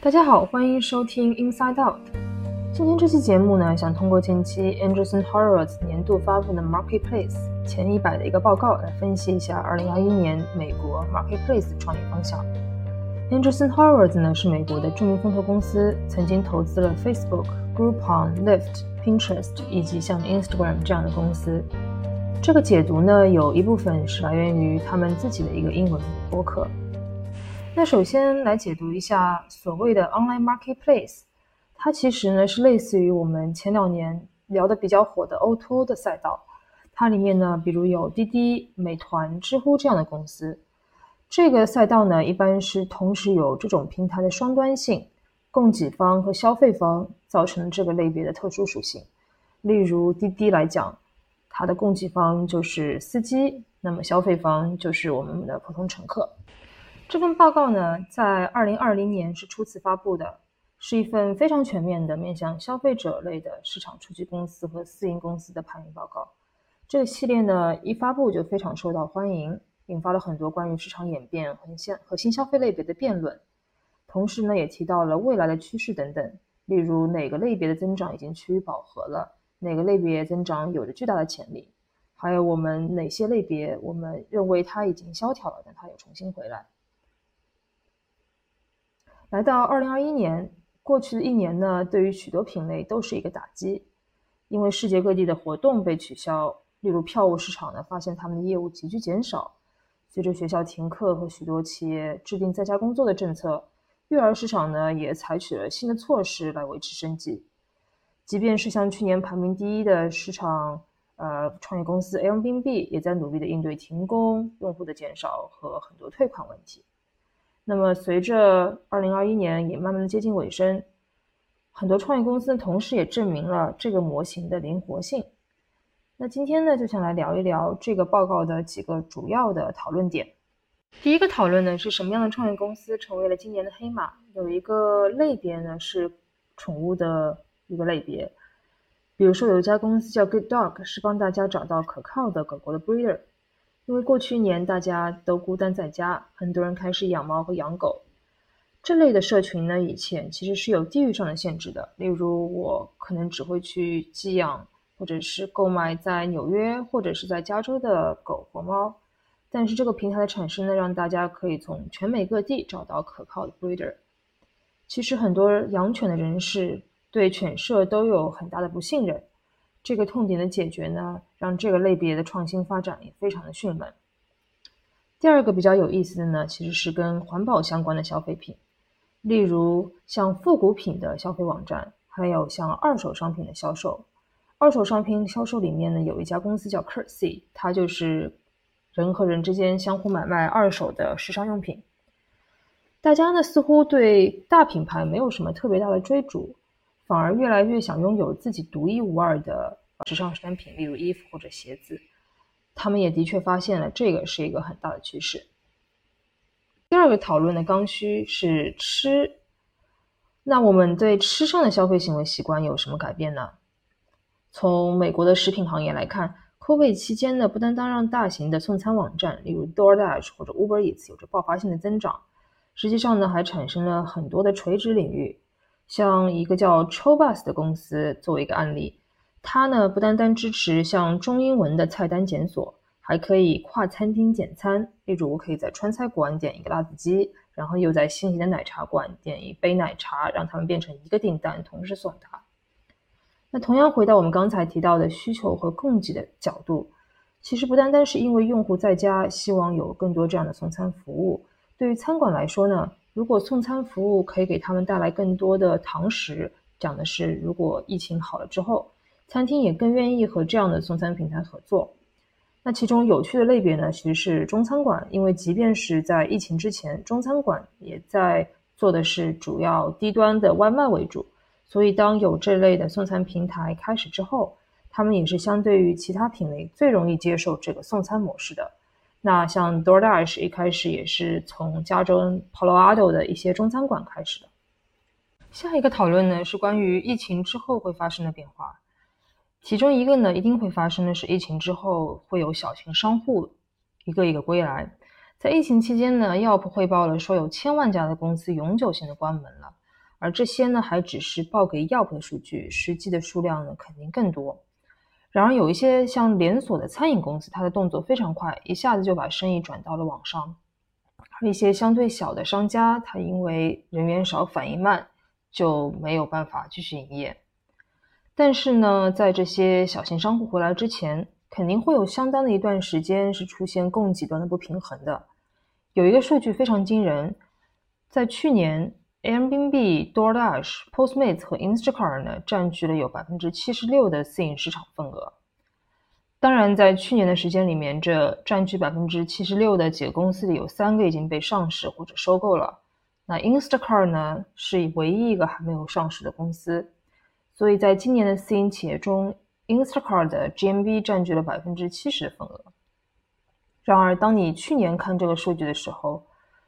大家好，欢迎收听 Inside Out。今天这期节目呢，想通过近期 Anderson Horowitz 年度发布的 Marketplace 前一百的一个报告来分析一下2021年美国 Marketplace 创业方向。Anderson Horowitz 呢是美国的著名风投公司，曾经投资了 Facebook、Groupon、Lyft、Pinterest 以及像 Instagram 这样的公司。这个解读呢，有一部分是来源于他们自己的一个英文博客。那首先来解读一下所谓的 online marketplace，它其实呢是类似于我们前两年聊的比较火的 O2O 的赛道。它里面呢，比如有滴滴、美团、知乎这样的公司。这个赛道呢，一般是同时有这种平台的双端性，供给方和消费方造成这个类别的特殊属性。例如滴滴来讲，它的供给方就是司机，那么消费方就是我们的普通乘客。这份报告呢，在二零二零年是初次发布的，是一份非常全面的面向消费者类的市场数据公司和私营公司的排名报告。这个系列呢，一发布就非常受到欢迎，引发了很多关于市场演变和新和新消费类别的辩论。同时呢，也提到了未来的趋势等等，例如哪个类别的增长已经趋于饱和了，哪个类别增长有着巨大的潜力，还有我们哪些类别我们认为它已经萧条了，但它又重新回来。来到二零二一年，过去的一年呢，对于许多品类都是一个打击，因为世界各地的活动被取消，例如票务市场呢，发现他们的业务急剧减少。随着学校停课和许多企业制定在家工作的政策，育儿市场呢也采取了新的措施来维持生计。即便是像去年排名第一的市场，呃，创业公司 Airbnb 也在努力的应对停工、用户的减少和很多退款问题。那么，随着二零二一年也慢慢的接近尾声，很多创业公司同时也证明了这个模型的灵活性。那今天呢，就想来聊一聊这个报告的几个主要的讨论点。第一个讨论呢，是什么样的创业公司成为了今年的黑马？有一个类别呢，是宠物的一个类别，比如说有一家公司叫 Good Dog，是帮大家找到可靠的狗狗的 breeder。因为过去一年大家都孤单在家，很多人开始养猫和养狗。这类的社群呢，以前其实是有地域上的限制的。例如，我可能只会去寄养或者是购买在纽约或者是在加州的狗或猫。但是这个平台的产生呢，让大家可以从全美各地找到可靠的 breeder。其实很多养犬的人士对犬舍都有很大的不信任。这个痛点的解决呢，让这个类别的创新发展也非常的迅猛。第二个比较有意思的呢，其实是跟环保相关的消费品，例如像复古品的消费网站，还有像二手商品的销售。二手商品销售里面呢，有一家公司叫 Curtsy，它就是人和人之间相互买卖二手的时尚用品。大家呢似乎对大品牌没有什么特别大的追逐。反而越来越想拥有自己独一无二的时尚单品，例如衣服或者鞋子。他们也的确发现了这个是一个很大的趋势。第二个讨论的刚需是吃。那我们对吃上的消费行为习惯有什么改变呢？从美国的食品行业来看，COVID 期间呢，不单单让大型的送餐网站，例如 DoorDash 或者 Uber Eats 有着爆发性的增长，实际上呢，还产生了很多的垂直领域。像一个叫 Chobus 的公司作为一个案例，它呢不单单支持像中英文的菜单检索，还可以跨餐厅点餐。例如，我可以在川菜馆点一个辣子鸡，然后又在心仪的奶茶馆点一杯奶茶，让他们变成一个订单，同时送达。那同样回到我们刚才提到的需求和供给的角度，其实不单单是因为用户在家希望有更多这样的送餐服务，对于餐馆来说呢？如果送餐服务可以给他们带来更多的堂食，讲的是如果疫情好了之后，餐厅也更愿意和这样的送餐平台合作。那其中有趣的类别呢，其实是中餐馆，因为即便是在疫情之前，中餐馆也在做的是主要低端的外卖为主，所以当有这类的送餐平台开始之后，他们也是相对于其他品类最容易接受这个送餐模式的。那像 DoorDash 一开始也是从加州 Palo Alto 的一些中餐馆开始的。下一个讨论呢是关于疫情之后会发生的变化，其中一个呢一定会发生的是疫情之后会有小型商户一个一个归来。在疫情期间呢，Yelp 汇报了说有千万家的公司永久性的关门了，而这些呢还只是报给 Yelp 的数据，实际的数量呢肯定更多。然而，有一些像连锁的餐饮公司，它的动作非常快，一下子就把生意转到了网上；而一些相对小的商家，它因为人员少、反应慢，就没有办法继续营业。但是呢，在这些小型商户回来之前，肯定会有相当的一段时间是出现供给端的不平衡的。有一个数据非常惊人，在去年。Airbnb、DoorDash、Postmates 和 Instacart 呢，占据了有百分之七十六的私营市场份额。当然，在去年的时间里面，这占据百分之七十六的几个公司里，有三个已经被上市或者收购了。那 Instacart 呢，是唯一一个还没有上市的公司。所以在今年的私营企业中，Instacart 的 GMV 占据了百分之七十的份额。然而，当你去年看这个数据的时候，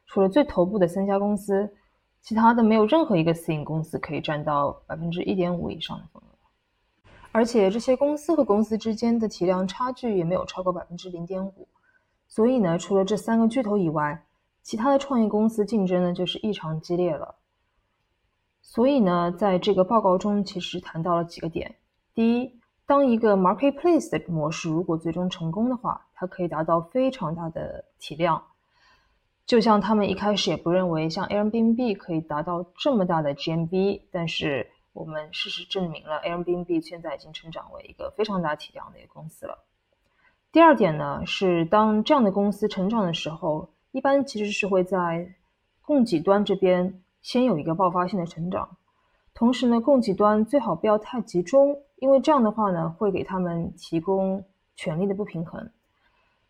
除了最头部的三家公司，其他的没有任何一个私营公司可以占到百分之一点五以上的份额，而且这些公司和公司之间的体量差距也没有超过百分之零点五。所以呢，除了这三个巨头以外，其他的创业公司竞争呢就是异常激烈了。所以呢，在这个报告中，其实谈到了几个点：第一，当一个 marketplace 的模式如果最终成功的话，它可以达到非常大的体量。就像他们一开始也不认为像 Airbnb 可以达到这么大的 GMV，但是我们事实证明了 Airbnb 现在已经成长为一个非常大体量的一个公司了。第二点呢，是当这样的公司成长的时候，一般其实是会在供给端这边先有一个爆发性的成长，同时呢，供给端最好不要太集中，因为这样的话呢，会给他们提供权力的不平衡。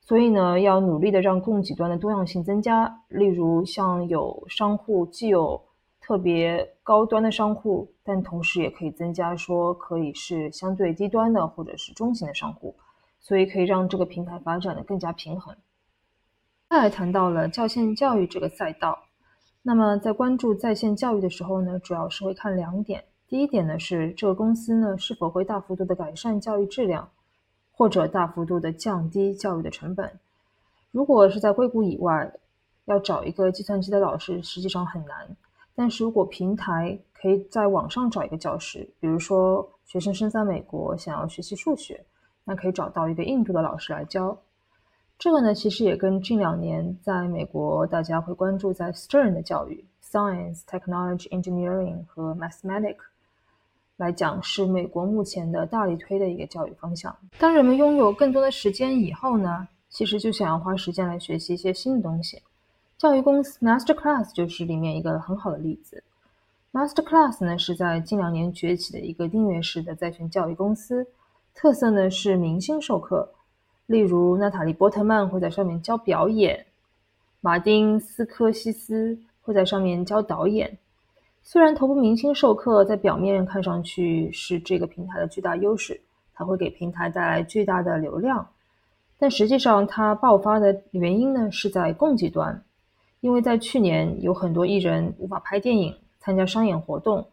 所以呢，要努力的让供给端的多样性增加。例如，像有商户既有特别高端的商户，但同时也可以增加说可以是相对低端的或者是中型的商户，所以可以让这个平台发展的更加平衡。再来谈到了在线教育这个赛道，那么在关注在线教育的时候呢，主要是会看两点。第一点呢是这个公司呢是否会大幅度的改善教育质量。或者大幅度的降低教育的成本。如果是在硅谷以外，要找一个计算机的老师实际上很难。但是如果平台可以在网上找一个教师，比如说学生生在美国想要学习数学，那可以找到一个印度的老师来教。这个呢，其实也跟近两年在美国大家会关注在 STEM 的教育 （Science, Technology, Engineering 和 Mathematics）。来讲是美国目前的大力推的一个教育方向。当人们拥有更多的时间以后呢，其实就想要花时间来学习一些新的东西。教育公司 Masterclass 就是里面一个很好的例子。Masterclass 呢是在近两年崛起的一个订阅式的在线教育公司，特色呢是明星授课，例如娜塔莉波特曼会在上面教表演，马丁斯科西斯会在上面教导演。虽然头部明星授课在表面看上去是这个平台的巨大优势，它会给平台带来巨大的流量，但实际上它爆发的原因呢是在供给端，因为在去年有很多艺人无法拍电影、参加商演活动，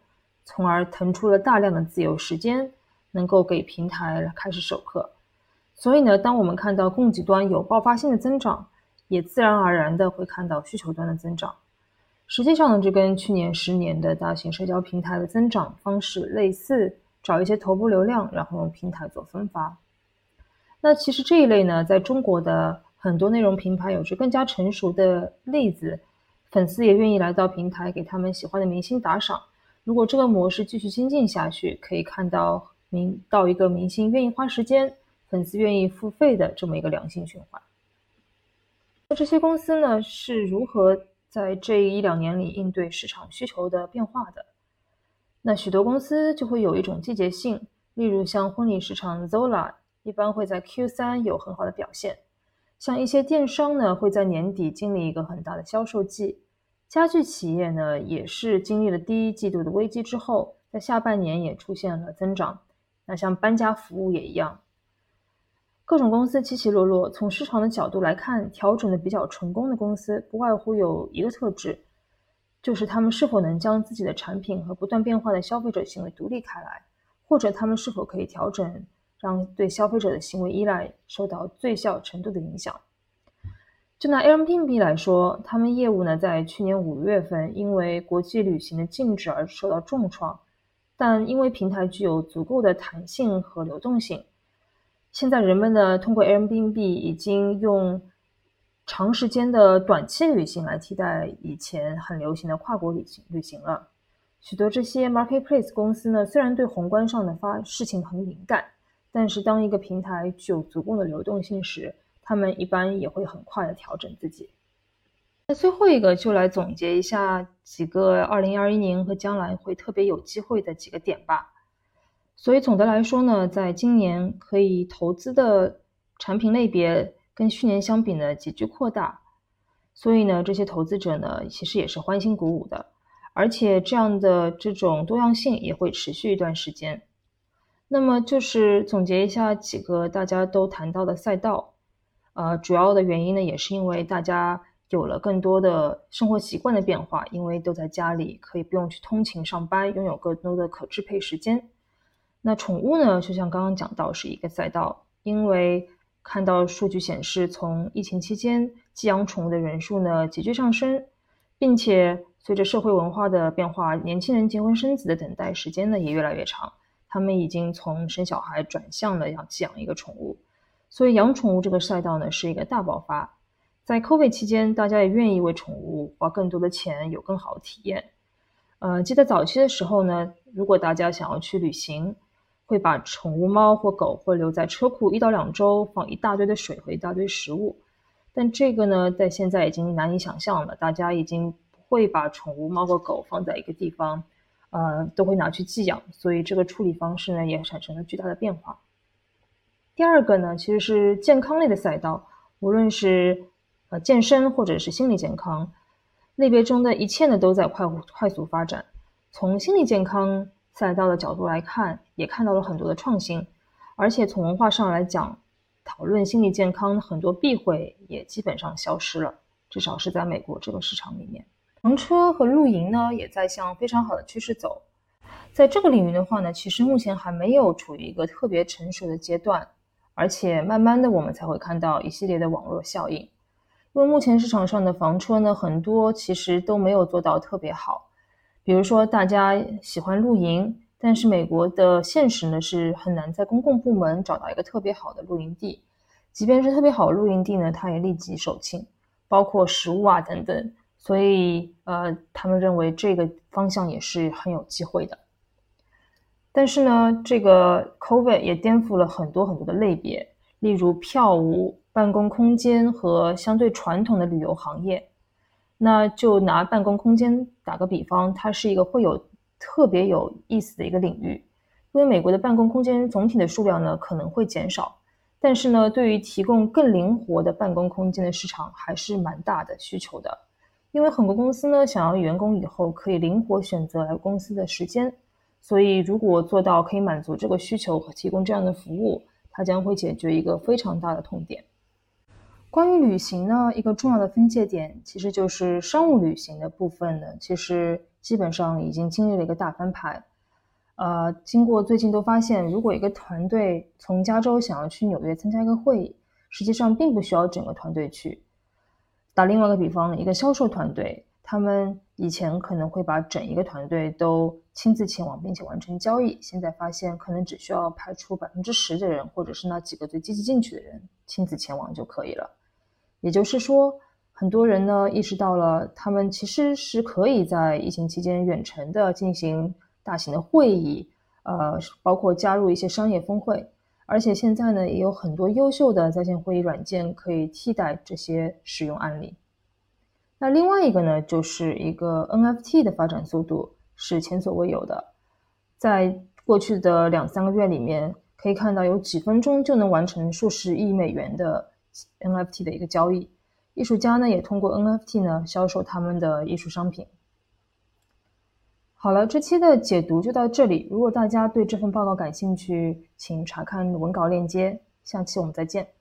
从而腾出了大量的自由时间，能够给平台开始授课。所以呢，当我们看到供给端有爆发性的增长，也自然而然的会看到需求端的增长。实际上呢，这跟去年十年的大型社交平台的增长方式类似，找一些头部流量，然后用平台做分发。那其实这一类呢，在中国的很多内容平台有着更加成熟的例子，粉丝也愿意来到平台给他们喜欢的明星打赏。如果这个模式继续精进下去，可以看到明到一个明星愿意花时间，粉丝愿意付费的这么一个良性循环。那这些公司呢是如何？在这一两年里，应对市场需求的变化的，那许多公司就会有一种季节性，例如像婚礼市场 Zola，一般会在 Q 三有很好的表现。像一些电商呢，会在年底经历一个很大的销售季。家具企业呢，也是经历了第一季度的危机之后，在下半年也出现了增长。那像搬家服务也一样。各种公司起起落落，从市场的角度来看，调整的比较成功的公司，不外乎有一个特质，就是他们是否能将自己的产品和不断变化的消费者行为独立开来，或者他们是否可以调整，让对消费者的行为依赖受到最小程度的影响。就拿 Airbnb 来说，他们业务呢在去年五月份因为国际旅行的禁止而受到重创，但因为平台具有足够的弹性和流动性，现在人们呢通过 Airbnb 已经用长时间的短期旅行来替代以前很流行的跨国旅行旅行了。许多这些 marketplace 公司呢，虽然对宏观上的发事情很敏感，但是当一个平台具有足够的流动性时，他们一般也会很快的调整自己。那最后一个就来总结一下几个二零二一年和将来会特别有机会的几个点吧。所以总的来说呢，在今年可以投资的产品类别跟去年相比呢急剧扩大，所以呢这些投资者呢其实也是欢欣鼓舞的，而且这样的这种多样性也会持续一段时间。那么就是总结一下几个大家都谈到的赛道。呃，主要的原因呢，也是因为大家有了更多的生活习惯的变化，因为都在家里，可以不用去通勤上班，拥有更多的可支配时间。那宠物呢，就像刚刚讲到，是一个赛道，因为看到数据显示，从疫情期间寄养宠物的人数呢急剧上升，并且随着社会文化的变化，年轻人结婚生子的等待时间呢也越来越长，他们已经从生小孩转向了要寄养一个宠物。所以养宠物这个赛道呢是一个大爆发，在 COVID 期间，大家也愿意为宠物花更多的钱，有更好的体验。呃，记得早期的时候呢，如果大家想要去旅行，会把宠物猫或狗会留在车库一到两周，放一大堆的水和一大堆食物。但这个呢，在现在已经难以想象了，大家已经不会把宠物猫和狗放在一个地方，呃，都会拿去寄养，所以这个处理方式呢，也产生了巨大的变化。第二个呢，其实是健康类的赛道，无论是呃健身或者是心理健康类别中的一切呢，都在快快速发展。从心理健康赛道的角度来看，也看到了很多的创新，而且从文化上来讲，讨论心理健康很多避讳也基本上消失了，至少是在美国这个市场里面。房车和露营呢，也在向非常好的趋势走。在这个领域的话呢，其实目前还没有处于一个特别成熟的阶段。而且慢慢的，我们才会看到一系列的网络效应。因为目前市场上的房车呢，很多其实都没有做到特别好。比如说，大家喜欢露营，但是美国的现实呢是很难在公共部门找到一个特别好的露营地。即便是特别好的露营地呢，它也立即售罄，包括食物啊等等。所以，呃，他们认为这个方向也是很有机会的。但是呢，这个 COVID 也颠覆了很多很多的类别，例如票务、办公空间和相对传统的旅游行业。那就拿办公空间打个比方，它是一个会有特别有意思的一个领域，因为美国的办公空间总体的数量呢可能会减少，但是呢，对于提供更灵活的办公空间的市场还是蛮大的需求的，因为很多公司呢想要员工以后可以灵活选择来公司的时间。所以，如果做到可以满足这个需求和提供这样的服务，它将会解决一个非常大的痛点。关于旅行呢，一个重要的分界点其实就是商务旅行的部分呢，其实基本上已经经历了一个大翻盘。呃，经过最近都发现，如果一个团队从加州想要去纽约参加一个会议，实际上并不需要整个团队去。打另外一个比方，一个销售团队。他们以前可能会把整一个团队都亲自前往，并且完成交易。现在发现，可能只需要派出百分之十的人，或者是那几个最积极进取的人亲自前往就可以了。也就是说，很多人呢意识到了，他们其实是可以在疫情期间远程的进行大型的会议，呃，包括加入一些商业峰会。而且现在呢，也有很多优秀的在线会议软件可以替代这些使用案例。那另外一个呢，就是一个 NFT 的发展速度是前所未有的，在过去的两三个月里面，可以看到有几分钟就能完成数十亿美元的 NFT 的一个交易，艺术家呢也通过 NFT 呢销售他们的艺术商品。好了，这期的解读就到这里。如果大家对这份报告感兴趣，请查看文稿链接。下期我们再见。